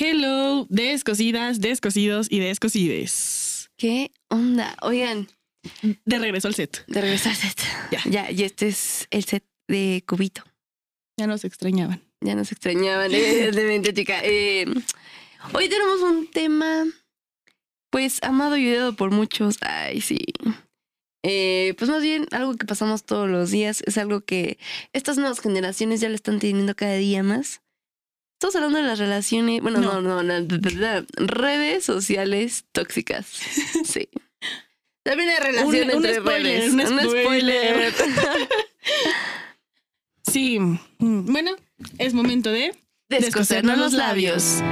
Hello, descosidas, descosidos y descosides. ¿Qué onda? Oigan, De regreso al set. de regresar al set. Ya. Ya, y este es el set de Cubito. Ya nos extrañaban. Ya nos extrañaban, evidentemente, chica. Eh, hoy tenemos un tema, pues, amado y odiado por muchos. Ay, sí. Eh, pues más bien algo que pasamos todos los días, es algo que estas nuevas generaciones ya lo están teniendo cada día más. Estamos hablando de las relaciones, bueno, no, No. no, no, redes sociales tóxicas. Sí. También hay relación Un- un entre spoiler, redes. un spoiler. Sí. Mm, Bueno, es momento de Descosernos los labios.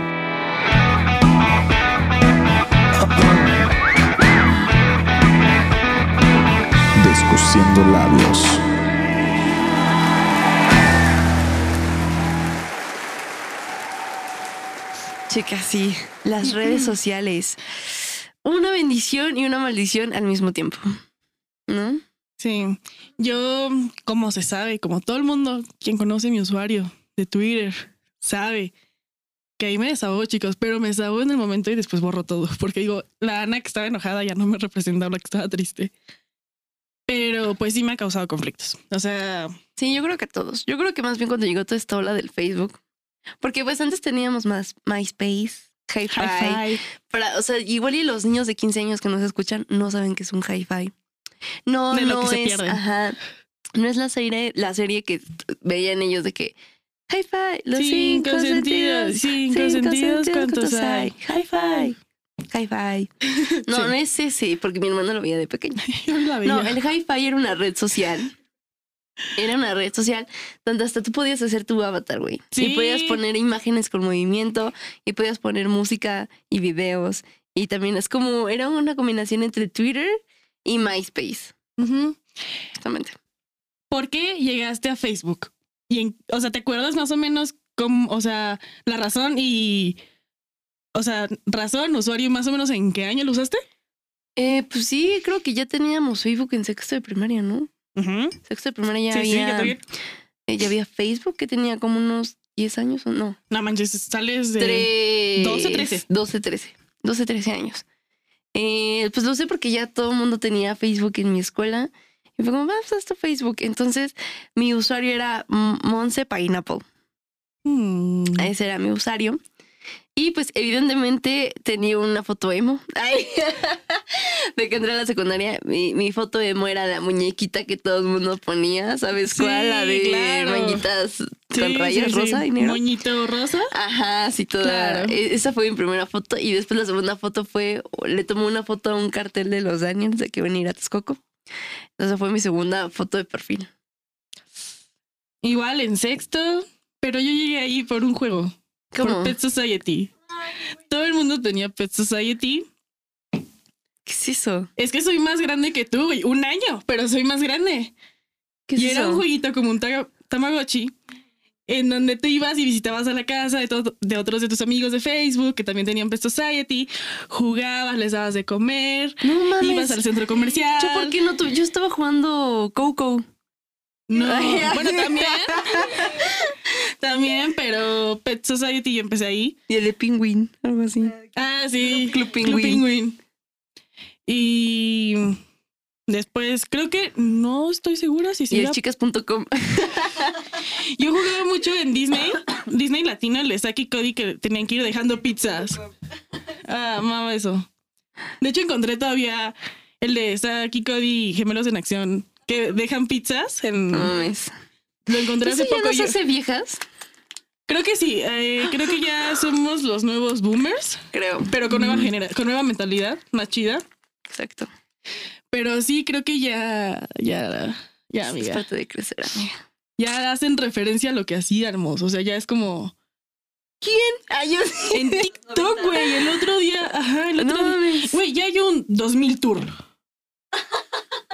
Descosiendo labios. Chicas, sí, las redes sociales. Una bendición y una maldición al mismo tiempo. ¿No? Sí, yo, como se sabe, como todo el mundo, quien conoce mi usuario de Twitter, sabe que ahí me desahogo, chicos, pero me desahogo en el momento y después borro todo, porque digo, la Ana que estaba enojada ya no me representaba la que estaba triste. Pero pues sí me ha causado conflictos. O sea, Sí, yo creo que todos. Yo creo que más bien cuando llegó toda esta ola del Facebook. Porque pues antes teníamos más MySpace, Hi-Fi. Para, o sea, igual y los niños de 15 años que nos escuchan no saben que es un Hi-Fi. No, De lo no se es, pierden. ajá, no es la serie, la serie que veían ellos de que Hi-Fi, los Cinco cinco, sentidos, sentidos, cinco sentidos, ¿cuántos hay? Hi-Fi. Hi-Fi. No, Sí. no es ese, porque mi hermano lo veía de pequeño. Yo la veía. No, el Hi-Fi era una red social. Era una red social donde hasta tú podías hacer tu avatar, güey. Sí. Y podías poner imágenes con movimiento y podías poner música y videos. Y también es como, era una combinación entre Twitter y MySpace. Exactamente. ¿Por qué llegaste a Facebook? Y en- o sea, ¿te acuerdas más o menos cómo, o sea, la razón y, o sea, razón, usuario, más o menos en qué año lo usaste? Eh, pues sí, creo que ya teníamos Facebook en sexto de primaria, ¿no? Ujú. Sexto de primaria ya Sí, sí, había, también. eh, ya había Facebook que tenía como unos 10 años o no. No manches, sales de... Tres- 12, 13. 12, 13. 12, 13 años. Eh, pues lo sé porque ya todo el mundo tenía Facebook en mi escuela. Y fue como, vamos a esto Facebook. Entonces, mi usuario era Monse Pineapple. Mm. Ese era mi usuario. Y pues, evidentemente, tenía una foto emo. Ay, de que entré a la secundaria, mi, mi foto emo era la muñequita que todo el mundo ponía. ¿Sabes Sí, cuál? La de claro. manguitas Sí, con rayas sí, rosa y negro. Moñito rosa. Ajá, sí, toda. Claro. e- Esa fue mi primera foto. Y después la segunda foto fue, le tomé una foto a un cartel de los Daniels de que iban a ir a Texcoco. Entonces fue mi segunda foto de perfil. Igual en sexto, pero yo llegué ahí por un juego. ¿Cómo? Por Pet Society. Todo el mundo tenía Pet Society. ¿Qué es eso? Es que soy más grande que tú, güey. Un año, pero soy más grande. ¿Qué es Y era eso? un jueguito como un Tamagotchi, en donde te ibas y visitabas a la casa de, otros de tus amigos de Facebook que también tenían Pet Society, jugabas, les dabas de comer, No ibas mames. al centro comercial. Yo, ¿por qué no? Yo estaba jugando Coco. No, bueno, también. También, pero Pet Society yo empecé ahí. Y el de Penguin, algo así. Ah, sí. Club Penguin. Penguin. Y después, creo que no estoy segura si Y siga el chicas.com. Yo jugaba mucho en Disney, Disney Latino, el de Saki Cody, que tenían que ir dejando pizzas. Ah, amaba eso. De hecho, encontré todavía el de Saki Cody y Gemelos en Acción, que dejan pizzas. En, No mames. Lo encontré ¿Eso hace ya poco. nos yo- hace viejas? Creo que sí, eh, creo que ya somos los nuevos boomers, Creo. pero con nueva, genera con nueva mentalidad, más chida. Exacto. Pero sí, creo que ya, ya, ya, Es amiga. parte de crecer, amiga. Ya hacen referencia a lo que hacíamos. O sea, ya es como... Ay, yo sí. En TikTok, güey, el otro día, ajá, el otro No día. Güey, ya hay un 2000 tour.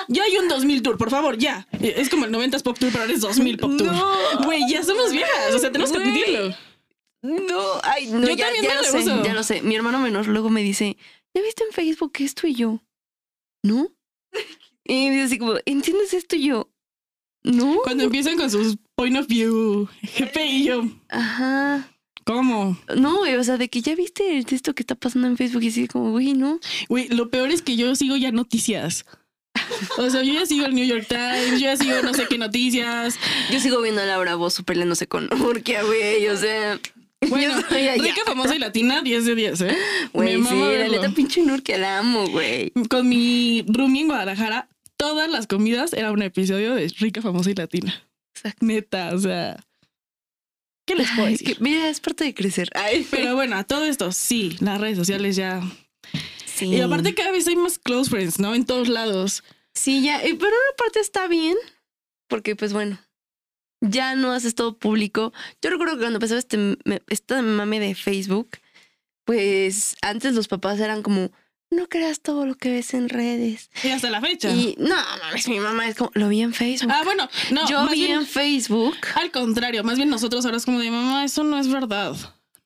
Ya hay un 2000 tour, por favor, ya. Es como el 90s Pop Tour, pero ahora es 2000 Pop Tour. No. Güey, ya somos viejas, o sea, tenemos que admitirlo. No, ay, no, Yo ya, también ya lo sé, uso. ya lo sé. Mi hermano menor luego me dice, ¿ya viste en Facebook esto y yo? ¿No? Y me dice así como, ¿entiendes esto y yo? ¿No? Cuando empiezan con sus point of view, GP y yo. Ajá. ¿Cómo? No, güey, o sea, de que ya viste texto que está pasando en Facebook y así como, güey, no. Güey, lo peor es que yo sigo ya noticias. O sea, yo ya sigo el New York Times, yo ya sigo no sé qué noticias. Yo sigo viendo a Laura Bozo peleándose con Urquia, güey, o sea. Bueno, rica, famosa y latina, 10 de 10, ¿eh? Güey, sí, la neta pinche Nurkia la amo, güey. Con mi roomie en Guadalajara, todas las comidas era un episodio de rica, famosa y latina. Exacto. Neta, o sea. ¿Qué les puedo Ay, decir? que, mira, es parte de crecer. Ay, Pero bueno, a todo esto, sí, las redes sociales ya. Sí. Y aparte, cada vez hay más close friends, ¿no? En todos lados. Sí, ya, y por una parte está bien, porque pues bueno, ya no haces todo público. Yo recuerdo que cuando empezaba este, esta mame de Facebook, pues antes los papás eran como, no creas todo lo que ves en redes. Y hasta la fecha. Y no, mames, mi mamá es como, lo vi en Facebook. Ah, bueno, no, Yo vi bien, en Facebook. al contrario, más bien nosotros ahora es como de mamá, eso no es verdad.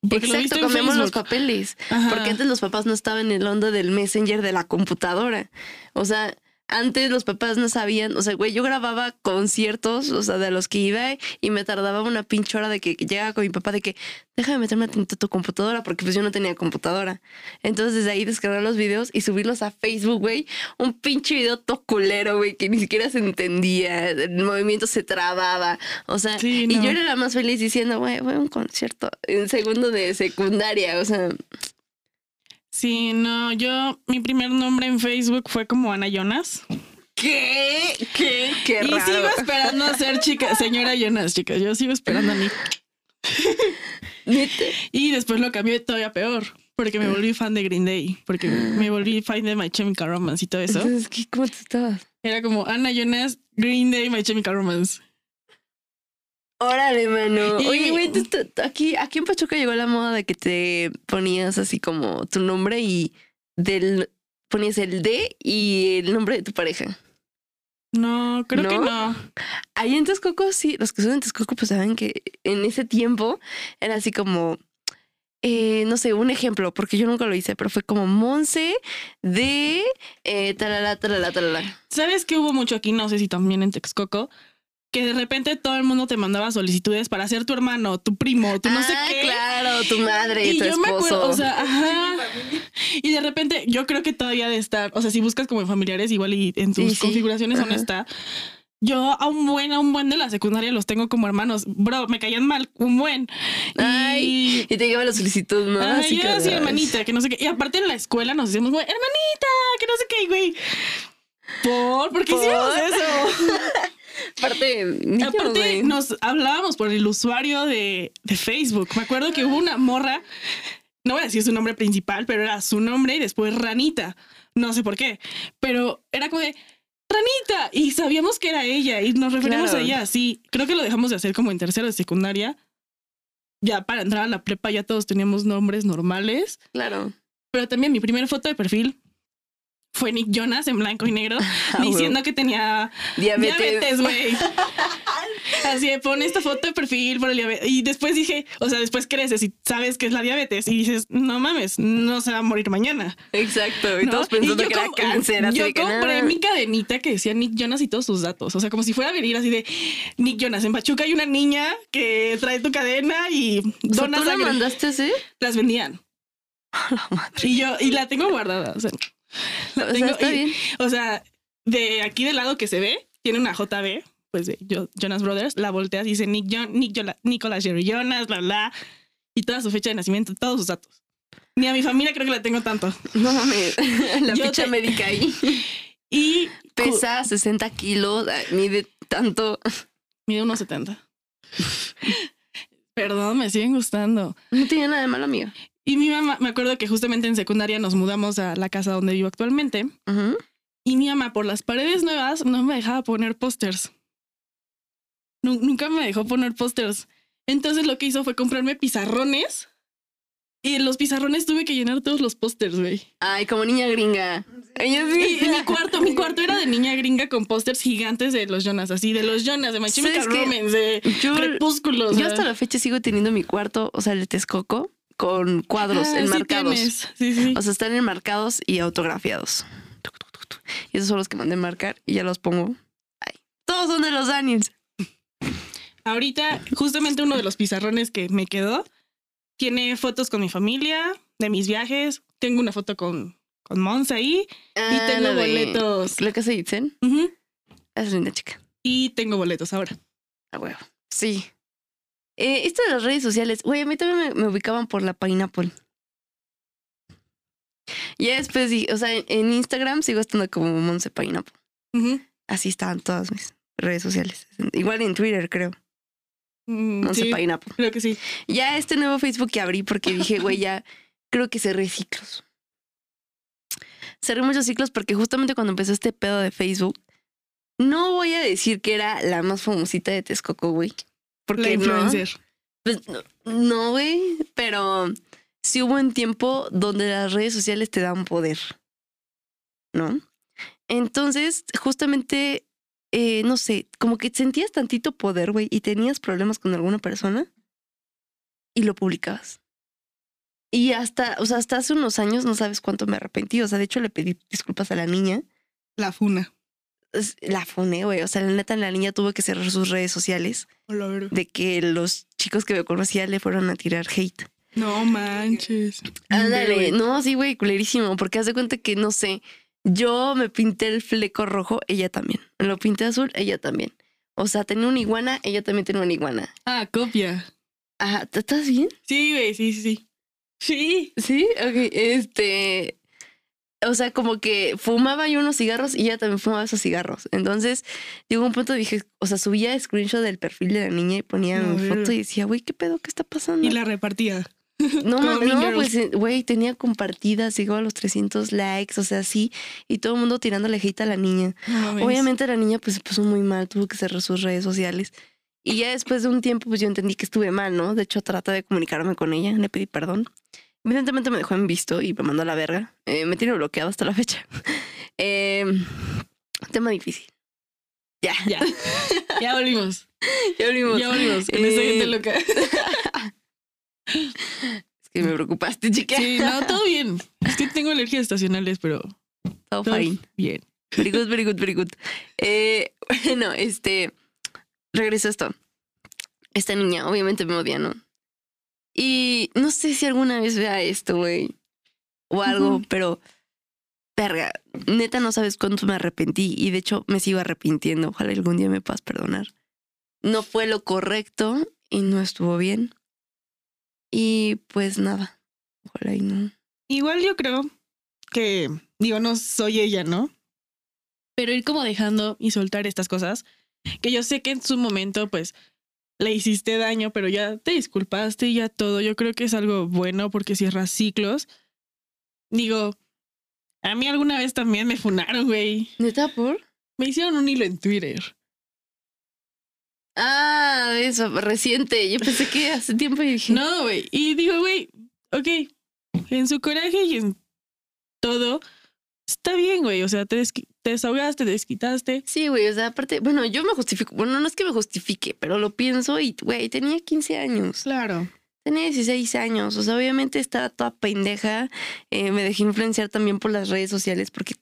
Porque lo Exacto, en cambiamos los papeles. Ajá. Porque antes los papás no estaban en el onda del messenger de la computadora. O sea, antes los papás no sabían, o sea, güey, yo grababa conciertos, o sea, de los que iba y me tardaba una pinche hora de que llegaba con mi papá de que déjame meterme a tu computadora porque pues yo no tenía computadora. Entonces desde ahí descargar los videos y subirlos a Facebook, güey. Un pinche video toculero, güey, que ni siquiera se entendía, el movimiento se trababa. O sea, Sí, y yo era la más feliz diciendo, güey, voy a un concierto en segundo de secundaria, o sea, Sí, no, yo, mi primer nombre en Facebook fue como Ana Jonas. ¿Qué? ¿Qué? Qué y sigo esperando a ser chica, señora Jonas, chicas. Yo sigo esperando a mí. Y después lo cambié todavía peor, porque me volví fan de Green Day, porque me volví fan de My Chemical Romance y todo eso. Entonces, ¿qué? ¿cómo tú estabas? Era como Ana Jonas, Green Day, My Chemical Romance. Órale, mano. Y- Oye, güey, aquí, aquí en Pachuca llegó la moda de que te ponías así como tu nombre y del ponías el D y el nombre de tu pareja. No, creo ¿No? que no. Ahí en Texcoco, sí, los que son en Texcoco, pues saben que en ese tiempo era así como, eh, no sé, un ejemplo, porque yo nunca lo hice, pero fue como Monse de eh, talala, talala, talala. ¿Sabes que hubo mucho aquí? No sé si también en Texcoco. Que de repente todo el mundo te mandaba solicitudes para ser tu hermano, tu primo, tu no sé Ah, qué. claro, tu madre, Y tu yo esposo. me acuerdo, o sea, ajá. Y de repente, yo creo que todavía de estar, o sea, si buscas como en familiares, igual y en tus Sí, sí. configuraciones aún está. Yo a un buen, a un buen de la secundaria los tengo como hermanos. Bro, me caían mal, un buen. Ay, Y y te lleva la solicitud, ¿no? Ay, Así yo así, hermanita, que no sé qué. Y aparte en la escuela nos decíamos, güey, hermanita, que no sé qué, güey. ¿Por? ¿Por qué ¿Por? hicimos eso? Aparte, Aparte, nos hablábamos por el usuario de, de Facebook. Me acuerdo que hubo una morra, no voy a decir su nombre principal, pero era su nombre y después Ranita. No sé por qué, pero era como de Ranita y sabíamos que era ella y nos referimos Claro. a ella así. Creo que lo dejamos de hacer como en tercero de secundaria. Ya para entrar a la prepa ya todos teníamos nombres normales, Claro. pero también mi primera foto de perfil fue Nick Jonas en blanco y negro Ah, diciendo que tenía Diabetes. Güey. Así de pon esta foto de perfil por el diabetes. Y después dije, o sea, después creces y sabes que es la diabetes y dices, no mames, no se va a morir mañana. Exacto. Y ¿no? todos pensando que era cáncer. Así Yo que compré nada. mi cadenita que decía Nick Jonas y todos sus datos. O sea, como si fuera a venir así de Nick Jonas. En Pachuca hay una niña que trae tu cadena y O sea, dona ¿Tú la mandaste a hacer? Las vendían. Y yo, y la tengo guardada. O sea, O sea, tengo- está y- bien. o sea, de aquí del lado que se ve, tiene una JB, pues de Jo- Jonas Brothers, la volteas y dice Nick, Jon- Nick Nicolas Jerry Jonas, bla, bla, y toda su fecha de nacimiento, todos sus datos. Ni a mi familia creo que la tengo tanto. No mames. La Yo ficha te- médica ahí. Y Pesa 60 kilos, mide tanto. mide unos 70. Perdón, me siguen gustando. No tiene nada de malo, amiga. Y mi mamá, me acuerdo que justamente en secundaria nos mudamos a la casa donde vivo actualmente. Ujú. Y mi mamá, por las paredes nuevas, no me dejaba poner pósters. Nu- nunca me dejó poner pósters. Entonces lo que hizo fue comprarme pizarrones. Y en los pizarrones tuve que llenar todos los pósters, güey. Ay, como niña gringa. Ella sí. y mi cuarto, mi cuarto era de niña gringa con pósters gigantes de los Jonas, así, de los Jonas, de My Chemical de Yo, Crepúsculo. o yo hasta la fecha sigo teniendo mi cuarto, o sea, el Texcoco, con cuadros Ah, enmarcados. Sí, sí. O sea, están enmarcados y autografiados. Y esos son los que mandé marcar y ya los pongo. Ay, todos son de los Daniels. Ahorita, justamente uno de los pizarrones que me quedó Tiene fotos con mi familia, de mis viajes. Tengo una foto con, con Mons ahí. Ah, tengo la de boletos. Casa de Itzen. Ujú. Es linda chica. Y tengo boletos ahora. A huevo. Sí. Eh, esto de las redes sociales, güey, a mí también me, me ubicaban por la Pineapple. Ya después, sí, o sea, en, Instagram sigo estando como Monse Pineapple. Así estaban todas mis redes sociales. Igual en Twitter, creo. Mm, Monse sí, Pineapple. creo que sí. Ya este nuevo Facebook que abrí porque dije, güey, ya creo que cerré ciclos. Cerré muchos ciclos porque justamente cuando empezó este pedo de Facebook, no voy a decir que era la más famosita de Texcoco, güey. La Porque no. influencer. Pues no, no, güey, pero sí hubo un tiempo donde las redes sociales te dan poder, ¿no? Entonces, justamente, eh, no sé, como que sentías tantito poder, güey, y tenías problemas con alguna persona y lo publicabas. Y hasta, o sea, hasta hace unos años no sabes cuánto me arrepentí. O sea, de hecho le pedí disculpas a la niña. La funa. La funé, güey. O sea, la neta, la niña tuvo que cerrar sus redes sociales Hola, de que los chicos que me conocía le fueron a tirar hate. No manches. Ándale, no, sí, güey, culerísimo, porque haz de cuenta que, no sé, yo me pinté el fleco rojo, ella también. Lo pinté azul, ella también. O sea, tenía una iguana, ella también tenía una iguana. Ah, copia. Ajá, ¿tú ¿estás bien? Sí, güey, sí, sí, sí. Sí. Sí, ok, este... O sea, como que fumaba yo unos cigarros y ella también fumaba esos cigarros. Entonces, llegó un punto dije, o sea, subía screenshot del perfil de la niña y ponía No, mi foto y decía, güey, ¿qué pedo? ¿Qué está pasando? Y la repartía. No, Como ma- Mean no, pues, eh, güey, tenía compartidas, llegó a los 300 likes, o sea, sí, y todo el mundo tirándole hate a la niña. No. Obviamente la niña, pues, se puso muy mal, tuvo que cerrar sus redes sociales. Y ya después de un tiempo, pues, yo entendí que estuve mal, ¿no? De hecho, traté de comunicarme con ella, le pedí perdón. Evidentemente me dejó en visto y me mandó a la verga. Eh, me tiene bloqueado hasta la fecha. Eh, tema difícil. Ya, Ya. Ya volvimos. ya volvimos. Ya volvimos. Con Eh, gente loca. Es que me preocupaste, chica. Sí, no, todo bien. Es que tengo alergias estacionales, pero Todo todo fine. bien. Very good, very good, very good. Eh, bueno, este. Regreso a esto. Esta niña, obviamente me odia, ¿no? Y no sé si alguna vez vea esto, güey. O algo, pero. Verga, neta no sabes cuánto me arrepentí. Y de hecho me sigo arrepintiendo. Ojalá algún día me puedas perdonar. No fue lo correcto y no estuvo bien. Y pues nada. Ojalá y no. Igual yo creo que, digo, no soy ella, ¿no? Pero ir como dejando y soltar estas cosas, que yo sé que en su momento, pues, le hiciste daño, pero ya te disculpaste y ya todo. Yo creo que es algo bueno porque cierras ciclos. Digo, a mí alguna vez también me funaron, güey. ¿Neta por? Me hicieron un hilo en Twitter. Ah, eso, reciente. Yo pensé que hace tiempo y dije. No, güey. Y digo, güey, ok, en su coraje y en todo, está bien, güey. O sea, te, te desahogaste, te desquitaste. Sí, güey, o sea, aparte, bueno, yo me justifico, bueno, no es que me justifique, pero lo pienso y, güey, tenía 15 años, Claro. tenía 16 años, o sea, obviamente estaba toda pendeja, eh, me dejé influenciar también por las redes sociales porque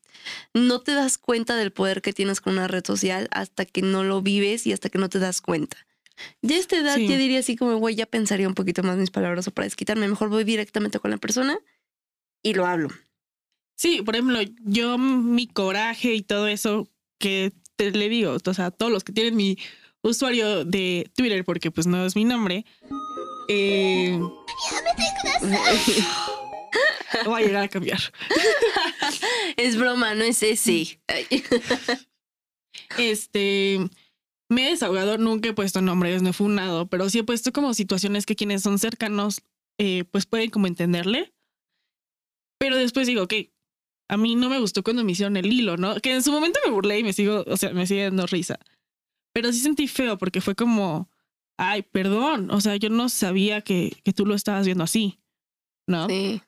no te das cuenta del poder que tienes con una red social hasta que no lo vives y hasta que no te das cuenta. Ya a esta edad Sí. ya diría así como, güey, ya pensaría un poquito más mis palabras o para desquitarme, mejor voy directamente con la persona y lo hablo. Sí, por ejemplo, yo mi coraje y todo eso que te le digo, o sea, todos los que tienen mi usuario de Twitter, porque pues no es mi nombre, eh, voy a llegar a cambiar. es broma, no es ese. Este, me he desahogado, nunca he puesto nombres, no he funado, pero sí he puesto como situaciones que quienes son cercanos, eh, pues pueden como entenderle. Pero después digo, ok, a mí no me gustó cuando me hicieron el hilo, ¿no? Que en su momento me burlé y me sigo, o sea, me sigue dando risa. Pero sí sentí feo porque fue como, ay, perdón, o sea, yo no sabía que, que tú lo estabas viendo así, ¿no? Sí.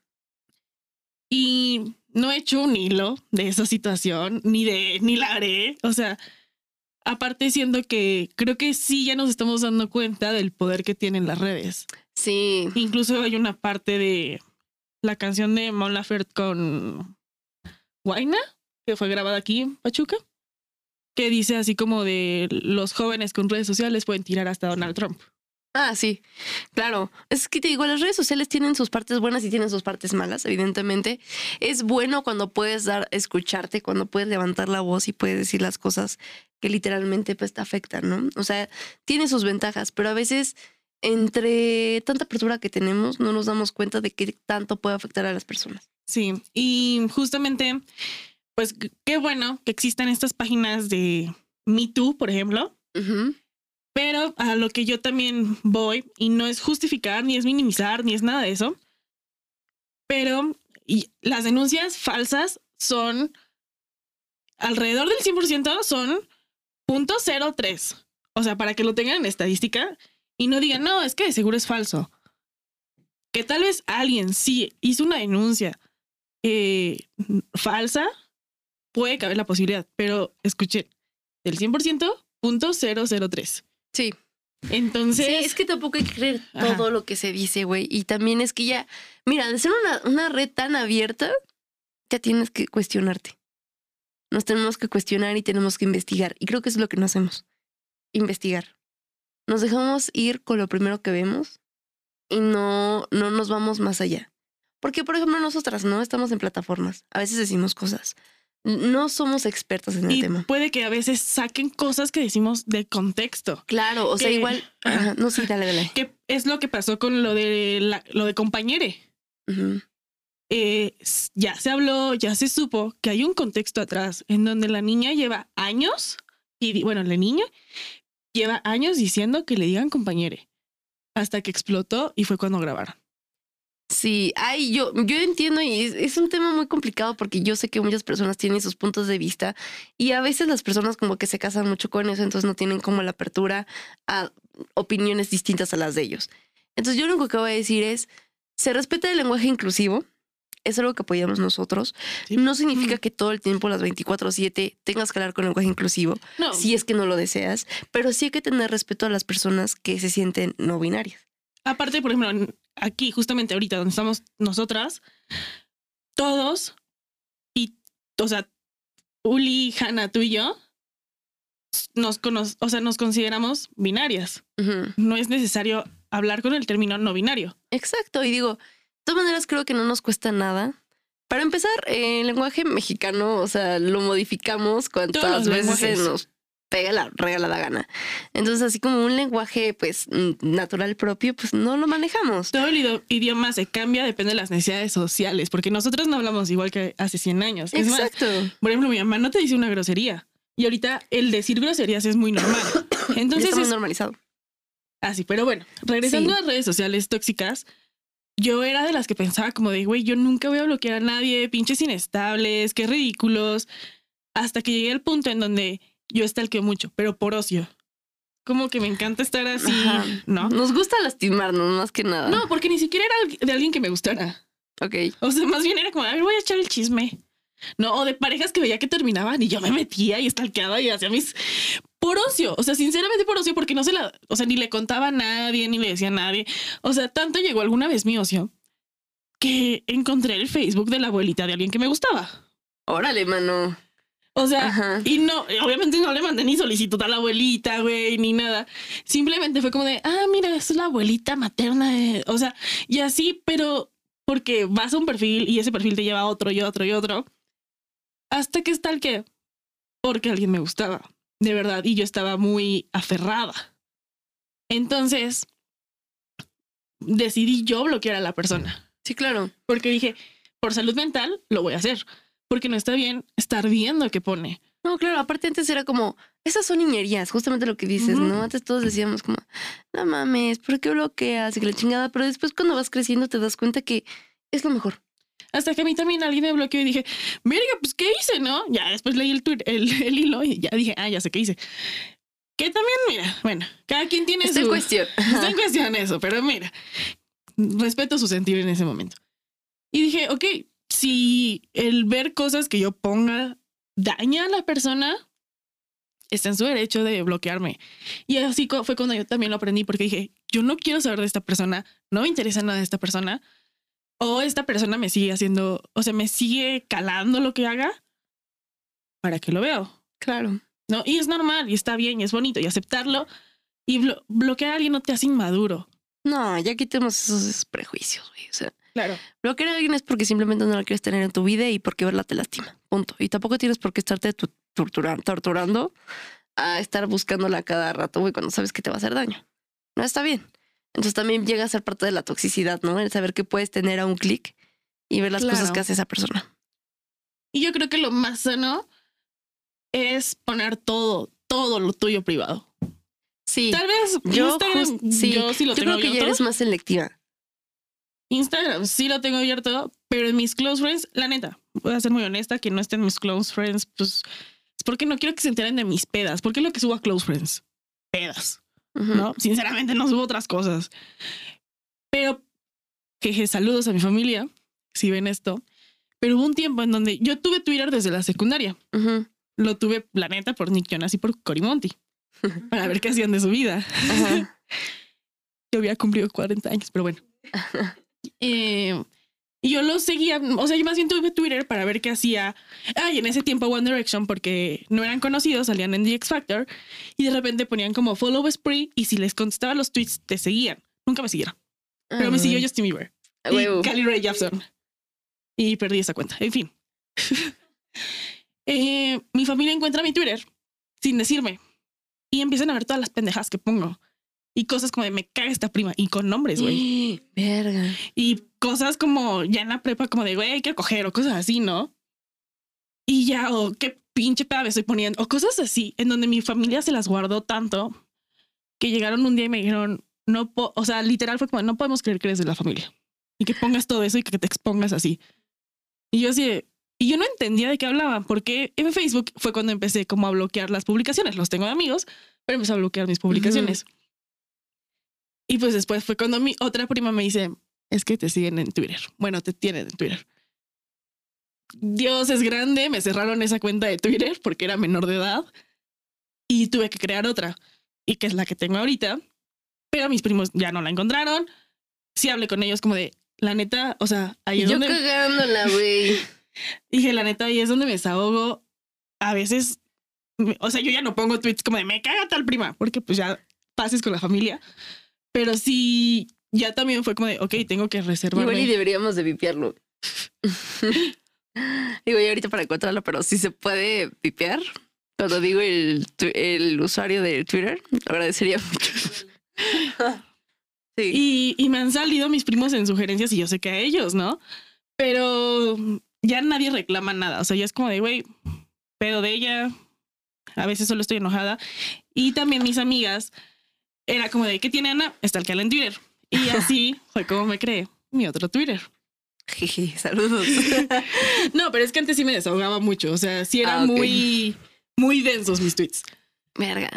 Y no he hecho un hilo de esa situación, ni de, ni la haré. O sea, aparte siendo que creo que sí ya nos estamos dando cuenta del poder que tienen las redes. Sí. Incluso hay una parte de la canción de Mon Laferte con Guaina, que fue grabada aquí en Pachuca, que dice así como de los jóvenes con redes sociales pueden tirar hasta Donald Trump. Ah, sí, claro. Es que te digo, las redes sociales tienen sus partes buenas y tienen sus partes malas, evidentemente. Es bueno cuando puedes dar, escucharte, cuando puedes levantar la voz y puedes decir las cosas que literalmente pues, te afectan, ¿no? O sea, tiene sus ventajas, pero a veces entre tanta apertura que tenemos no nos damos cuenta de qué tanto puede afectar a las personas. Sí, y justamente, pues qué bueno que existan estas páginas de Me Too, por ejemplo. Pero a lo que yo también voy, y no es justificar, ni es minimizar, ni es nada de eso, pero y las denuncias falsas son alrededor del 100% son .03. O sea, para que lo tengan en estadística y no digan, no, es que de seguro es falso. Que tal vez alguien sí hizo una denuncia eh, falsa, puede caber la posibilidad, pero escuchen, del 100%, .003. Sí. Entonces, Sí, es que tampoco hay que creer Ajá. todo lo que se dice, güey. Y también es que ya, mira, de ser una, una red tan abierta, ya tienes que cuestionarte. Nos tenemos que cuestionar y tenemos que investigar. Y creo que eso es lo que no hacemos. Investigar. Nos dejamos ir con lo primero que vemos y no, no nos vamos más allá. Porque, por ejemplo, nosotras no estamos en plataformas. A veces decimos cosas. No somos expertas en el y tema. puede que a veces saquen cosas que decimos de contexto. Claro, o sea, igual. Ajá, no, sí, dale, dale. Que es lo que pasó con lo de la- lo de compañere. Eh, ya se habló, ya se supo que hay un contexto atrás en donde la niña lleva años, y bueno, la niña lleva años diciendo que le digan compañere, hasta que explotó y fue cuando grabaron. Sí, ay, yo, yo entiendo y es, es un tema muy complicado porque yo sé que muchas personas tienen sus puntos de vista y a veces las personas como que se casan mucho con eso, entonces no tienen como la apertura a opiniones distintas a las de ellos. Entonces yo lo único que voy a decir es, se respeta el lenguaje inclusivo, es algo que apoyamos nosotros. Sí. No significa que todo el tiempo, las 24/7, tengas que hablar con lenguaje inclusivo, No, si es que no lo deseas, pero sí hay que tener respeto a las personas que se sienten no binarias. aparte, por ejemplo, aquí, justamente ahorita donde estamos nosotras, todos, y, o sea, Uli, Hanna, tú y yo, nos, cono- o sea, nos consideramos binarias. No es necesario hablar con el término no binario. Exacto, y digo, de todas maneras creo que no nos cuesta nada. Para empezar, el lenguaje mexicano, o sea, lo modificamos cuantas veces se nos pega la regalada gana. Entonces, así como un lenguaje, pues, natural propio, pues no lo manejamos. Todo el idioma se cambia, depende de las necesidades sociales, porque nosotros no hablamos igual que hace 100 años. Es más, Exacto. por ejemplo, mi mamá no te dice una grosería. Y ahorita el decir groserías es muy normal. Entonces muy es normalizado. así. Pero bueno, regresando Sí. a redes sociales tóxicas, yo era de las que pensaba como de, güey, yo nunca voy a bloquear a nadie, pinches inestables, qué ridículos. Hasta que llegué al punto en donde yo stalkeo mucho, pero por ocio. Como que me encanta estar así, Ajá. ¿no? Nos gusta lastimarnos más que nada. No, porque ni siquiera era de alguien que me gustara. Ok. O sea, más bien era como, a ver, voy a echar el chisme. No, o de parejas que veía que terminaban y yo me metía y stalkeaba y hacía mis. Por ocio, o sea, sinceramente por ocio, porque no se la. O sea, ni le contaba a nadie, ni le decía a nadie. O sea, tanto llegó alguna vez mi ocio que encontré el Facebook de la abuelita de alguien que me gustaba. Órale, mano. O sea, Ajá. y no, obviamente no le mandé ni solicitud a la abuelita, güey, ni nada. Simplemente fue como de, ah, mira, es la abuelita materna. de-". O sea, y así, pero porque vas a un perfil y ese perfil te lleva a otro y otro y otro. Hasta que está el que, porque alguien me gustaba, de verdad, y yo estaba muy aferrada. Entonces, decidí yo bloquear a la persona. Sí, claro. Porque dije, por salud mental, lo voy a hacer. Porque no está bien estar viendo qué pone. No, claro, aparte antes era como, esas son niñerías, justamente lo que dices, Ujú. ¿no? Antes todos decíamos como, no mames, ¿por qué bloqueas? Y la chingada, pero después cuando vas creciendo te das cuenta que es lo mejor. Hasta que a mí también alguien me bloqueó y dije, verga, pues ¿qué hice, no? Ya después leí el, tweet, el, el hilo y ya dije, ah, ya sé qué hice. Que también, mira, bueno, cada quien tiene Está en su... cuestión. Está en cuestión eso, pero mira, respeto su sentir en ese momento. Y dije, ok, si el ver cosas que yo ponga daña a la persona, está en su derecho de bloquearme. Y así fue cuando yo también lo aprendí, porque dije, yo no quiero saber de esta persona, no me interesa nada de esta persona, o esta persona me sigue haciendo, o sea, me sigue calando lo que haga, ¿para que lo veo? Claro. ¿no? Y es normal, y está bien, y es bonito, y aceptarlo. Y blo- bloquear a alguien no te hace inmaduro. No, ya quitemos esos prejuicios, güey. O sea, Claro. bloquear a alguien es porque simplemente no lo quieres tener en tu vida y porque verla te lastima. Punto. Y tampoco tienes por qué estarte tu- tortura- torturando a estar buscándola cada rato, güey, cuando sabes que te va a hacer daño. No está bien. Entonces también llega a ser parte de la toxicidad, ¿no? El saber que puedes tener a un clic y ver las cosas que hace esa persona. Y yo creo que lo más sano es poner todo, todo lo tuyo privado. Sí. Tal vez Yo Instagram, sí, yo sí lo Yo tengo creo que ya eres más selectiva. Instagram sí lo tengo abierto, pero en mis close friends, la neta, voy a ser muy honesta, que no estén mis close friends, pues es porque no quiero que se enteren de mis pedas. Porque es lo que subo a close friends. Pedas. ¿no? Sinceramente no subo otras cosas. Pero, jeje, saludos a mi familia, si ven esto. Pero hubo un tiempo en donde yo tuve Twitter desde la secundaria. Lo tuve, la neta, por Nick Jonas y por Cory Monty. Para ver qué hacían de su vida. Yo había cumplido 40 años, pero bueno. Eh, y yo lo seguía, o sea, yo más bien tuve Twitter para ver qué hacía. Ay, en ese tiempo One Direction, porque no eran conocidos, salían en The X Factor y de repente ponían como follow spree y si les contestaba los tweets te seguían. Nunca me siguieron, pero me siguió Justin Bieber y Kylie Ray Jepsen y perdí esa cuenta. En fin, Eh, mi familia encuentra mi Twitter sin decirme y empiezan a ver todas las pendejadas que pongo y cosas como de me caga esta prima y con nombres, güey. Verga. Y cosas como ya en la prepa, como de, güey, hay que coger o cosas así, ¿no? Y ya, o qué pinche peda me estoy poniendo, o cosas así, en donde mi familia se las guardó tanto que llegaron un día y me dijeron, no, po o sea, literal fue como, no podemos creer que eres de la familia y que pongas todo eso y que te expongas así. Y yo así, y yo no entendía de qué hablaban, porque en Facebook fue cuando empecé como a bloquear las publicaciones. Los tengo de amigos, pero empecé a bloquear mis publicaciones. Y pues después fue cuando mi otra prima me dice, es que te siguen en Twitter. Bueno, te tienen en Twitter. Dios es grande, me cerraron esa cuenta de Twitter porque era menor de edad y tuve que crear otra y que es la que tengo ahorita. Pero mis primos ya no la encontraron. Sí hablé con ellos como de, la neta, o sea, ahí es Yo donde... cagándola, güey. Dije, la neta, ahí es donde me desahogo. A veces, o sea, yo ya no pongo tweets como de me caga tal prima, porque pues ya pases con la familia. Pero sí, ya también fue como de, ok, tengo que reservarme. Igual y deberíamos de vipiarlo. digo, yo ahorita para encontrarlo, pero si se puede vipiar. Cuando digo el, el usuario de Twitter, agradecería mucho. sí. Y, y me han salido mis primos en sugerencias y yo sé que a ellos, ¿no? Pero ya nadie reclama nada. O sea, ya es como de, güey, pedo de ella. A veces solo estoy enojada. Y también mis amigas, era como de, ¿qué tiene Ana? Está el en Twitter. Y así fue como me creé mi otro Twitter. Jeje, saludos. No, pero es que antes sí me desahogaba mucho. O sea, sí eran Ah, muy, muy densos mis tweets. Verga.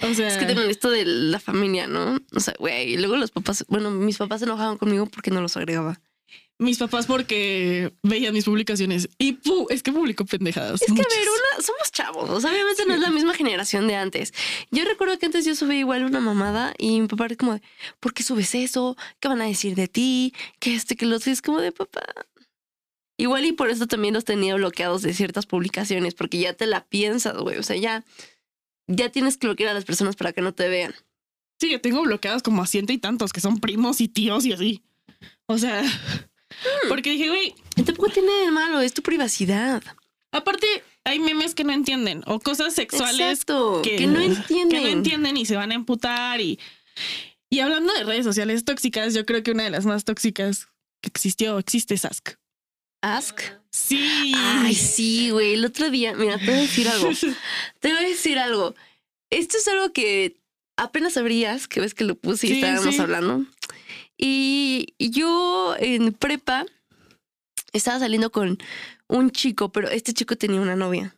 O sea, Es que también esto de la familia, ¿no? O sea, güey, y luego los papás, bueno, mis papás se enojaban conmigo porque no los agregaba. Mis papás porque veían mis publicaciones y pu, es que publico pendejadas. Es que, a ver, una, somos chavos, o sea, obviamente no es la misma generación de antes. Yo recuerdo que antes yo subí igual una mamada y mi papá era como de, ¿por qué subes eso? ¿Qué van a decir de ti? ¿Qué este, que lo otro? Y es como de papá. Igual y por eso también los tenía bloqueados de ciertas publicaciones, porque ya te la piensas, güey. O sea, ya, ya tienes que bloquear a las personas para que no te vean. Sí, yo tengo bloqueados como a ciento y tantos que son primos y tíos y así. O sea, Hmm. porque dije, güey, tampoco tiene de malo, es tu privacidad. aparte hay memes que no entienden o cosas sexuales Exacto, que, que, no entienden. que no entienden y se van a emputar y y hablando de redes sociales tóxicas, yo creo que una de las más tóxicas que existió existe es Ask. Ask. Sí. Ay, sí, güey. El otro día, mira, te voy a decir algo. Te voy a decir algo. Esto es algo que apenas sabrías, que ves que lo puse y Sí, estábamos sí. hablando. Y yo en prepa estaba saliendo con un chico, pero este chico tenía una novia.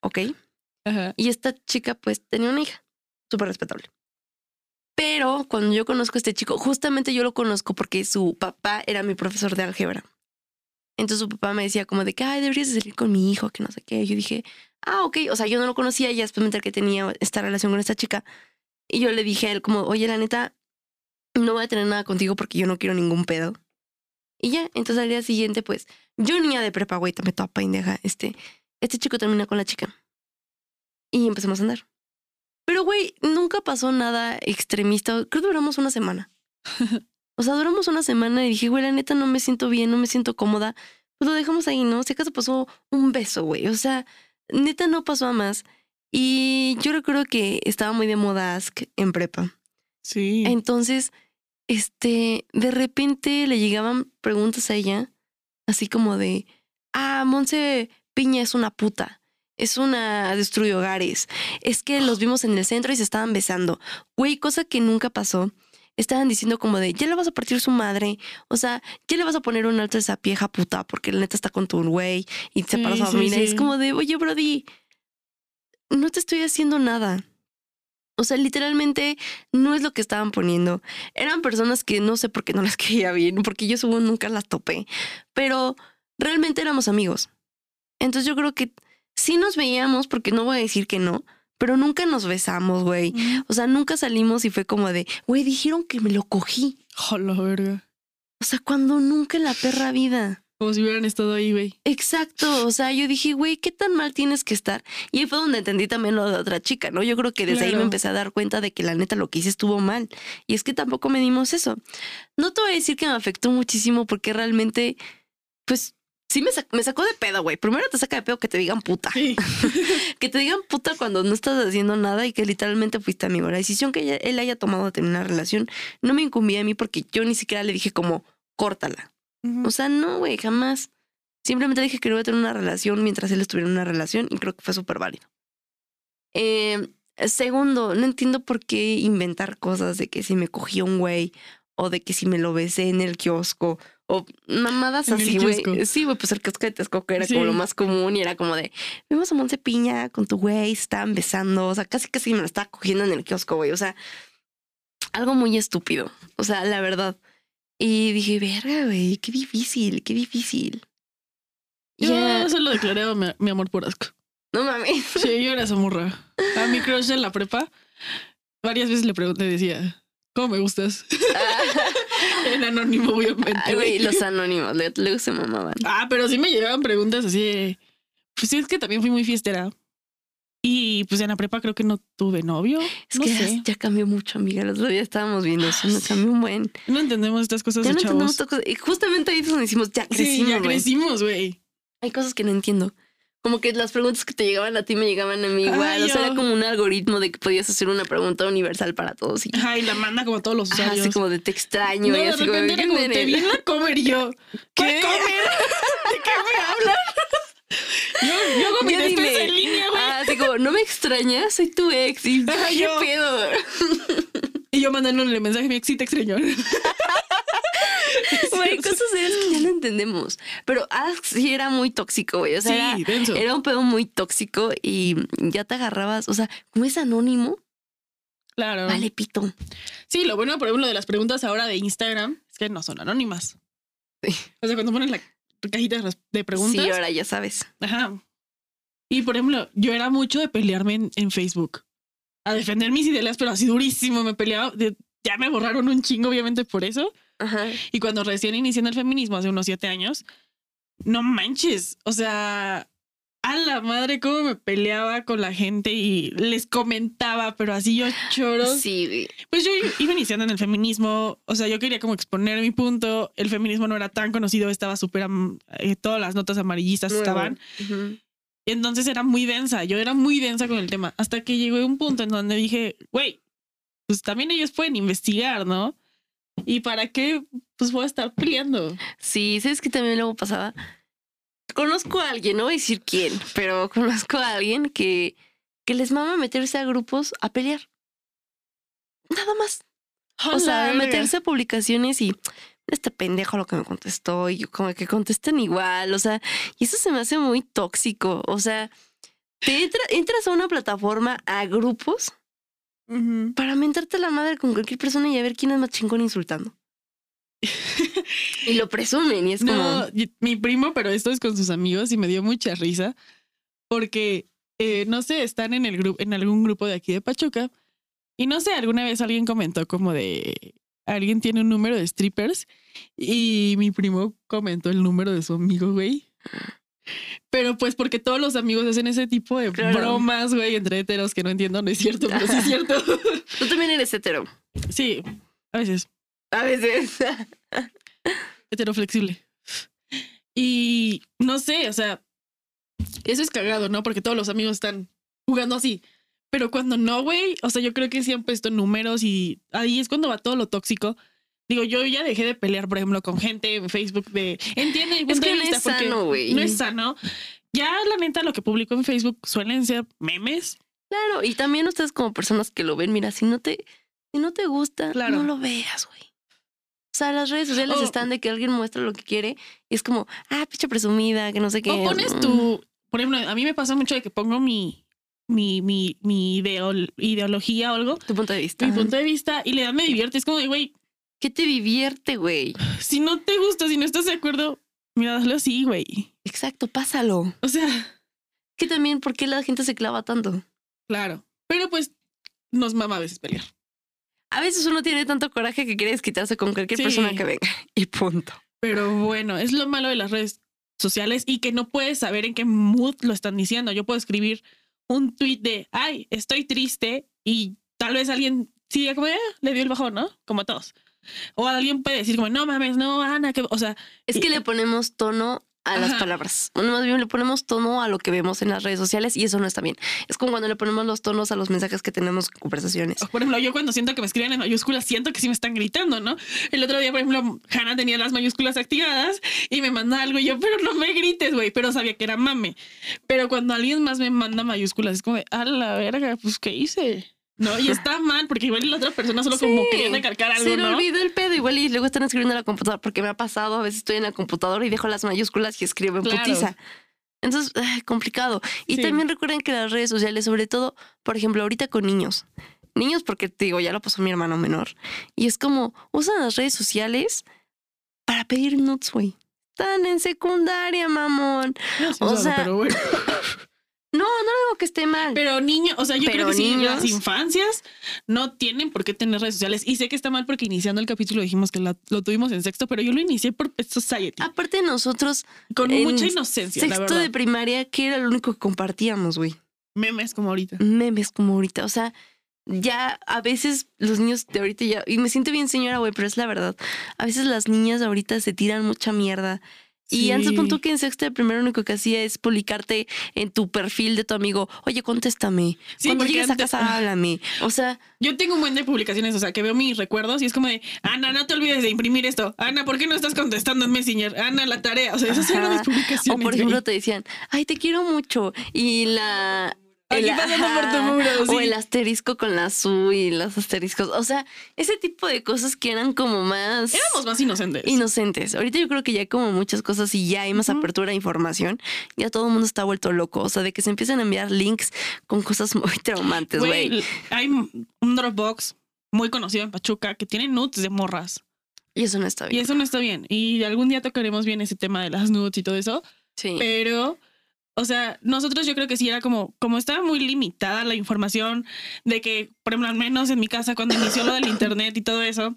¿Ok? Ajá. Y esta chica, pues, tenía una hija. Súper respetable. Pero cuando yo conozco a este chico, justamente yo lo conozco porque su papá era mi profesor de álgebra. Entonces su papá me decía como de que, ay, deberías de salir con mi hijo, que no sé qué. Yo dije, ah, ok. O sea, yo no lo conocía y después me enteré que tenía esta relación con esta chica. Y yo le dije a él como, oye, la neta, no voy a tener nada contigo porque yo no quiero ningún pedo. Y ya, entonces al día siguiente, pues, yo niña de prepa, güey, también toda pendeja. Este, este chico termina con la chica. Y empezamos a andar. Pero, güey, nunca pasó nada extremista. Creo que duramos una semana. O sea, duramos una semana y dije, güey, la neta no me siento bien, no me siento cómoda. Pues lo dejamos ahí, ¿no? Si acaso pasó un beso, güey. O sea, neta no pasó a más. Y yo recuerdo que estaba muy de moda Ask en prepa. Sí. Entonces, este, de repente le llegaban preguntas a ella, así como de, ah, Monse Piña es una puta. Es una destruye hogares. Es que los vimos en el centro y se estaban besando. Güey, cosa que nunca pasó. Estaban diciendo como de, ya le vas a partir su madre. O sea, ya le vas a poner un alto a esa vieja puta porque la neta está con tu güey y se para Sí, su sí. Es como de, oye, Brody, no te estoy haciendo nada. O sea, literalmente no es lo que estaban poniendo. Eran personas que no sé por qué no las quería bien, porque yo supongo nunca las topé. Pero realmente éramos amigos. Entonces yo creo que sí nos veíamos, porque no voy a decir que no, pero nunca nos besamos, güey. Mm. O sea, nunca salimos y fue como de, güey, dijeron que me lo cogí. Jola, verga. O sea, cuando nunca en la perra vida. Como si hubieran estado ahí, güey. Exacto, o sea, yo dije, güey, ¿qué tan mal tienes que estar? Y ahí fue donde entendí también lo de otra chica, ¿no? Yo creo que desde ahí me empecé a dar cuenta de que la neta lo que hice estuvo mal. Y es que tampoco medimos eso. No te voy a decir que me afectó muchísimo porque realmente, pues, sí me, sac- me sacó de pedo, güey. Primero te saca de pedo que te digan puta. Sí. que te digan puta cuando no estás haciendo nada y que literalmente fuiste amigo. La decisión que él haya tomado de tener una relación no me incumbía a mí porque yo ni siquiera le dije como, córtala. O sea, no, güey, jamás. Simplemente dije que no iba a tener una relación mientras él estuviera en una relación y creo que fue súper válido. Eh, segundo, no entiendo por qué inventar cosas de que si me cogió un güey o de que si me lo besé en el kiosco o mamadas así, güey. Sí, güey, pues el kiosco de Texcoco era Sí. como lo más común y era como de, vimos a Monse Piña con tu güey, se estaban besando, o sea, casi casi me lo estaba cogiendo en el kiosco, güey, o sea, algo muy estúpido, o sea, la verdad. Y dije, verga, güey, qué difícil, qué difícil. Yo Ya, solo declaré mi, mi amor por asco. no mames. Sí, yo era esa morra. A mi crush en la prepa, varias veces le pregunté, decía, ¿cómo me gustas? En anónimo, obviamente. Ay, güey, los anónimos, luego se mamaban. Ah, pero sí me llegaban preguntas así Pues sí, es que también fui muy fiestera. Y pues en la prepa creo que no tuve novio. Es no que ya- sé. ya cambió mucho, amiga. El otro día estábamos viendo eso, no cambió un buen. No entendemos estas cosas Ya de no chavos. entendemos estas cosas. Y justamente ahí es donde decimos, ya sí, crecimos, ya güey. crecimos, güey. Hay cosas que no entiendo. Como que las preguntas que te llegaban a ti me llegaban a mí igual. Ay, o sea, yo- era como un algoritmo de que podías hacer una pregunta universal para todos. Y, Ajá, y la manda como a todos los Ajá, usuarios. así como de te extraño. no, y de así como, repente era ¿quién como, te vi en la comer y yo, ¿qué ¿Qué? comer? ¿De qué me hablas? Yo, yo con mi Ya en línea, güey. Ah, no me extrañas, soy tu ex. Y, Ajá, ¿Qué yo. pedo? Y yo mandándole mensaje a mi ex, sí te extraño. Güey, cosas serias que ya no entendemos. Pero Ask sí era muy tóxico, güey. O sea, sí, era, denso. era un pedo muy tóxico y ya te agarrabas. O sea, como es anónimo, Claro. vale pito. Sí, lo bueno, por ejemplo, de las preguntas ahora de Instagram es que no son anónimas. Sí. O sea, cuando pones la cajita de de preguntas. Sí, ahora ya sabes. Ajá. Y por ejemplo, yo era mucho de pelearme en, en Facebook. A defender mis ideas, pero así durísimo. Me peleaba. de- ya me borraron un chingo, obviamente, por eso. Ajá. Y cuando recién inicié en el feminismo, hace unos siete años, no manches. O sea, a la madre, cómo me peleaba con la gente y les comentaba, pero así yo. Sí, güey. Pues yo iba iniciando en el feminismo, o sea, yo quería como exponer mi punto, el feminismo no era tan conocido, estaba súper, eh, todas las notas amarillistas estaban, entonces era muy densa, yo era muy densa con el tema, hasta que llegó un punto en donde dije, güey, pues también ellos pueden investigar, ¿no? ¿Y para qué? Pues voy a estar peleando. Sí, ¿sabes que también luego pasaba? Conozco a alguien, no voy a decir quién, pero conozco a alguien que, que les mama meterse a grupos a pelear. Nada más. O sea, meterse a publicaciones y este pendejo lo que me contestó y como que contesten igual, o sea, y eso se me hace muy tóxico, o sea, te entra- entras a una plataforma a grupos para mentarte la madre con cualquier persona y a ver quién es más chingón insultando. Y lo presumen y es como... No, mi primo, pero esto es con sus amigos y me dio mucha risa porque eh, no sé, están en el grupo, en algún grupo de aquí de Pachuca y no sé, alguna vez alguien comentó como de alguien tiene un número de strippers y mi primo comentó el número de su amigo, güey. Pero pues porque todos los amigos hacen ese tipo de Claro. bromas, güey, entre heteros que no entiendo, no es cierto, pero sí es cierto. Tú también eres hetero. sí, a veces. A veces. heteroflexible. Y no sé, o sea, eso es cagado, ¿no? Porque todos los amigos están jugando así. Pero cuando no, güey, o sea, yo creo que sí han puesto números y ahí es cuando va todo lo tóxico. Digo, yo ya dejé de pelear, por ejemplo, con gente en Facebook de entiende Es que de no vista", es sano, güey. No es sano. Ya la neta, lo que publico en Facebook suelen ser memes. Claro, y también ustedes como personas que lo ven, mira, si no te, si no te gusta, Claro. no lo veas, güey. O sea, las redes sociales están de que alguien muestra lo que quiere y es como, ah, picha presumida, que no sé qué. O pones Mm. tu, por ejemplo, a mí me pasa mucho de que pongo mi, mi, mi, mi ideo- ideología o algo, tu punto de vista. mi punto de vista, y le da me divierte. Es como de, güey, ¿Qué te divierte, güey? si no te gusta, si no estás de acuerdo, mira, hazlo así, güey. Exacto, pásalo. O sea, Que también, ¿por qué la gente se clava tanto? claro. Pero pues nos mama a veces pelear. A veces uno tiene tanto coraje que quiere desquitarse con cualquier Sí. persona que venga. Y punto. Pero bueno, es lo malo de las redes sociales y que no puedes saber en qué mood lo están diciendo. Yo puedo escribir un tweet de, ay, estoy triste y tal vez alguien sí, como, "Ah, le dio el bajón, ¿no? Como a todos. O alguien puede decir como, no mames, no, Ana, que, o sea, Es Y- que le ponemos tono a las Ajá. palabras. Bueno, más bien le ponemos tono a lo que vemos en las redes sociales y eso no está bien. Es como cuando le ponemos los tonos a los mensajes que tenemos en conversaciones. por ejemplo, yo cuando siento que me escriben en mayúsculas, siento que sí me están gritando, ¿no? El otro día, por ejemplo, Hannah tenía las mayúsculas activadas y me manda algo y yo, pero no me grites, güey, pero sabía que era mame. Pero cuando alguien más me manda mayúsculas, es como de, a la verga, pues, ¿qué hice? No, y está mal, porque igual la otra persona solo como Sí. quería recalcar algo, Se le ¿no? olvidó el pedo igual y luego están escribiendo en la computadora porque me ha pasado, a veces estoy en la computadora y dejo las mayúsculas y escribo en Claro. putiza. Entonces, ay, complicado. Y Sí. también recuerden que las redes sociales, sobre todo, por ejemplo, ahorita con niños. Niños porque, te digo, ya lo pasó mi hermano menor. Y es como, usan las redes sociales para pedir nudes, güey. Están en secundaria, mamón. O sea, pero bueno. No, no digo que esté mal. Pero niños, o sea, yo Pero creo que niños- las infancias no tienen por qué tener redes sociales. Y sé que está mal porque iniciando el capítulo dijimos que la- lo tuvimos en sexto, pero yo lo inicié por Pet Society. Aparte nosotros, con mucha inocencia, la sexto verdad. de primaria, que era lo único que compartíamos, güey. Memes como ahorita. memes como ahorita. O sea, ya a veces los niños de ahorita ya, y me siento bien señora, güey, pero es la verdad. A veces las niñas ahorita se tiran mucha mierda. Y antes pon tú que en sexto de primero único que hacía es publicarte en tu perfil de tu amigo, oye, contéstame. Sí, Cuando llegues a casa, háblame. O sea, Yo tengo un buen de publicaciones, o sea, que veo mis recuerdos y es como de, Ana, no te olvides de imprimir esto. Ana, ¿por qué no estás contestando en Messenger? Ana, la tarea. O sea, esas eran mis publicaciones. o por ejemplo te decían, ay, te quiero mucho. Y la... Aquí el- pasando por tu ajá, muro, O el asterisco con la su y los asteriscos. O sea, ese tipo de cosas que eran como más... Éramos más inocentes. inocentes. Ahorita yo creo que ya hay como muchas cosas y ya hay más apertura de información. Ya todo el mundo está vuelto loco. O sea, de que se empiezan a enviar links con cosas muy traumantes, güey. Hay un Dropbox muy conocido en Pachuca que tiene nudes de morras. Y eso no está Y bien. eso no está bien. Y algún día tocaremos bien ese tema de las nudes y todo eso. Sí. Pero, o sea, nosotros yo creo que sí era como, como estaba muy limitada la información de que, por ejemplo, al menos en mi casa cuando inició lo del internet y todo eso,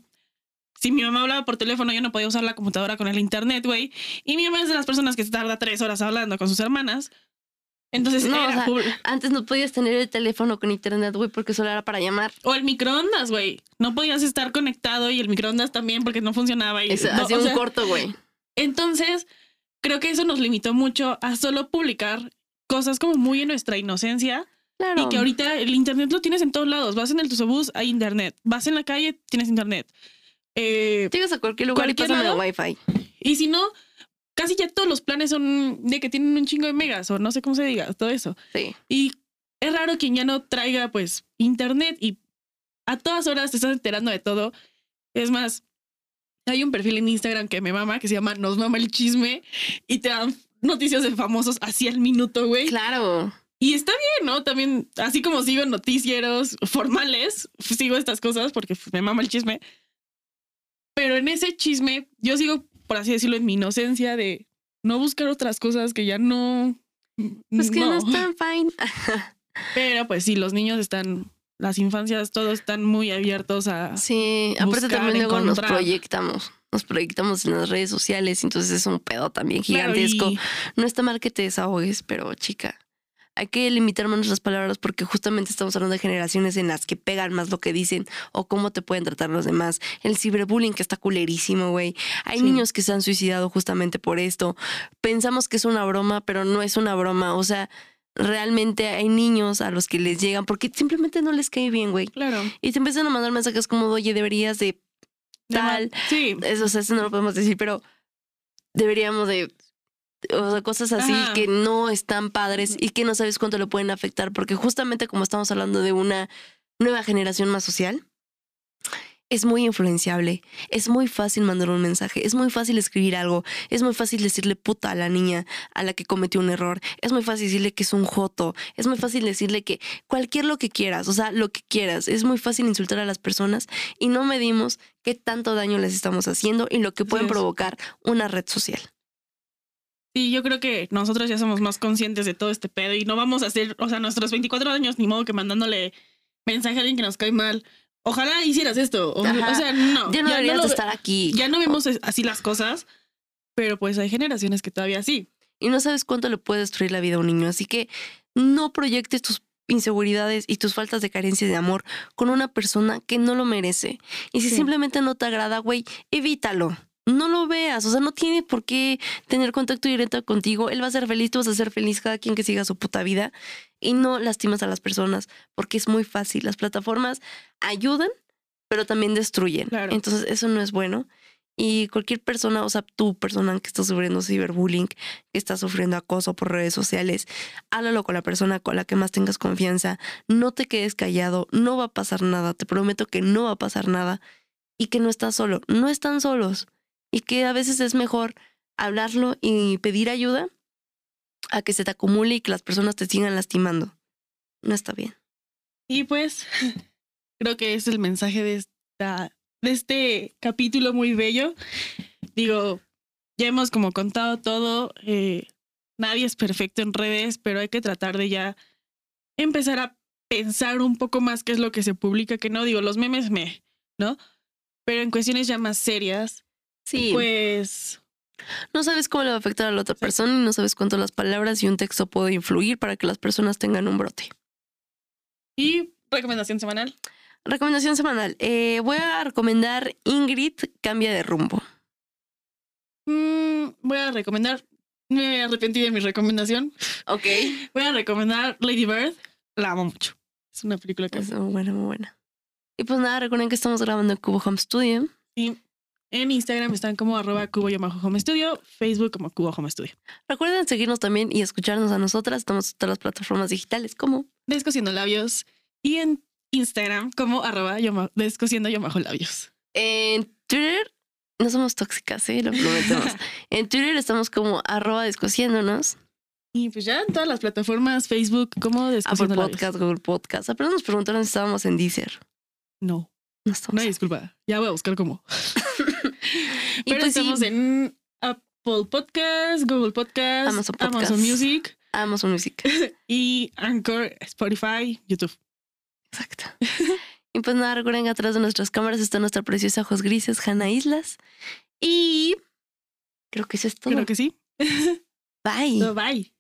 si mi mamá hablaba por teléfono, yo no podía usar la computadora con el internet, güey. Y mi mamá es de las personas que se tarda tres horas hablando con sus hermanas. Entonces, No, era o sea, pub- Antes no podías tener el teléfono con internet, güey, porque solo era para llamar. o el microondas, güey. No podías estar conectado y el microondas también porque no funcionaba. Y, Eso, no, hacía o un corto, güey. Entonces, creo que eso nos limitó mucho a solo publicar cosas como muy en nuestra inocencia Claro. y que ahorita el internet lo tienes en todos lados. Vas en el autobús, hay internet. Vas en la calle, tienes internet. Eh, Llegas a cualquier lugar cualquier y pásame lado. el wifi. y si no, casi ya todos los planes son de que tienen un chingo de megas o no sé cómo se diga, todo eso. Sí. Y es raro quien ya no traiga pues internet y a todas horas te estás enterando de todo. Es más, hay un perfil en Instagram que me mama que se llama Nos mama el chisme y te dan noticias de famosos así al minuto, güey. Claro. Y está bien, ¿no? También, así como sigo noticieros formales, sigo estas cosas porque me mama el chisme. Pero en ese chisme, yo sigo, por así decirlo, en mi inocencia de no buscar otras cosas que ya no. Pues que no, están fine. Pero pues sí, los niños están, las infancias, todos están muy abiertos a... Sí, aparte Buscar, también luego nos proyectamos. nos proyectamos en las redes sociales, entonces es un pedo también gigantesco. y- No está mal que te desahogues, pero chica, hay que limitar más nuestras palabras porque justamente estamos hablando de generaciones en las que pegan más lo que dicen o cómo te pueden tratar los demás. El ciberbullying que está culerísimo, güey. Hay Sí. niños que se han suicidado justamente por esto. Pensamos que es una broma, pero no es una broma. O sea, realmente hay niños a los que les llegan porque simplemente no les cae bien, güey. Claro. Y te empiezan a mandar mensajes como, oye, deberías de tal. Sí. Eso, o sea, eso no lo podemos decir, pero deberíamos de. O sea, cosas así Ajá. que no están padres y que no sabes cuánto le pueden afectar, porque justamente como estamos hablando de una nueva generación más social, es muy influenciable, es muy fácil mandar un mensaje, es muy fácil escribir algo, es muy fácil decirle puta a la niña a la que cometió un error, es muy fácil decirle que es un joto, es muy fácil decirle que cualquier lo que quieras, o sea, lo que quieras, es muy fácil insultar a las personas y no medimos qué tanto daño les estamos haciendo y lo que pueden provocar una red social. Sí, yo creo que nosotros ya somos más conscientes de todo este pedo y no vamos a hacer, o sea, nuestros 24 años, ni modo que mandándole mensaje a alguien que nos cae mal. Ojalá hicieras esto. O, sea, no. Ya no deberías lo estar aquí. Ya no vemos así las cosas, pero pues hay generaciones que todavía sí. y no sabes cuánto le puede destruir la vida a un niño. Así que no proyectes tus inseguridades y tus faltas de carencia de amor con una persona que no lo merece. Y si Sí. simplemente no te agrada, güey, evítalo. No lo veas, o sea, no tiene por qué tener contacto directo contigo. Él va a ser feliz, tú vas a ser feliz, cada quien que siga su puta vida. Y no lastimas a las personas, porque es muy fácil. Las plataformas ayudan, pero también destruyen. Claro. Entonces, eso no es bueno. Y cualquier persona, o sea, tú, persona que está sufriendo ciberbullying, que está sufriendo acoso por redes sociales, háblalo con la persona con la que más tengas confianza. No te quedes callado, no va a pasar nada. Te prometo que no va a pasar nada. Y que no estás solo, no están solos. Y que a veces es mejor hablarlo y pedir ayuda a que se te acumule y que las personas te sigan lastimando. No está bien. Y pues creo que es el mensaje de esta de este capítulo muy bello. Digo, ya hemos como contado todo. eh, nadie es perfecto en redes, pero hay que tratar de ya empezar a pensar un poco más qué es lo que se publica, que no digo, los memes me, ¿no? Pero en cuestiones ya más serias, Sí. pues No sabes cómo le va a afectar a la otra persona y no sabes cuánto las palabras y un texto puede influir para que las personas tengan un brote. y recomendación semanal. Recomendación semanal. Eh, voy a recomendar Ingrid Cambia de rumbo. Mm, voy a recomendar, me arrepentí de mi recomendación. Ok. Voy a recomendar Lady Bird. La amo mucho. Es una película que Es muy buena, muy buena. Y pues nada, recuerden que estamos grabando en Cubo Home Studio. Sí. En Instagram están como arroba cubo home studio, Facebook como cubo home studio. Recuerden seguirnos también y escucharnos a nosotras. Estamos en todas las plataformas digitales como Descosiendo labios. Y en Instagram como arroba yoma- descosiendo bajo labios. en Twitter. No somos tóxicas, ¿eh? Lo prometemos. en Twitter estamos como arroba descosiéndonos. Y pues ya en todas las plataformas, Facebook como Apple descosiendo labios. Podcast, Google Podcast. Apenas nos preguntaron si estábamos en Deezer. No, No no hay disculpa. Ya voy a buscar cómo. Pero pues sí. estamos en Apple Podcast, Google Podcast, Amazon Amazon, Podcast. Music Amazon Music. y Anchor, Spotify, YouTube. Exacto. y pues nada, recuerden que atrás de nuestras cámaras está nuestra preciosa ojos grises, Hanna Islas. Y creo que eso es todo. Creo que sí. Bye. Bye.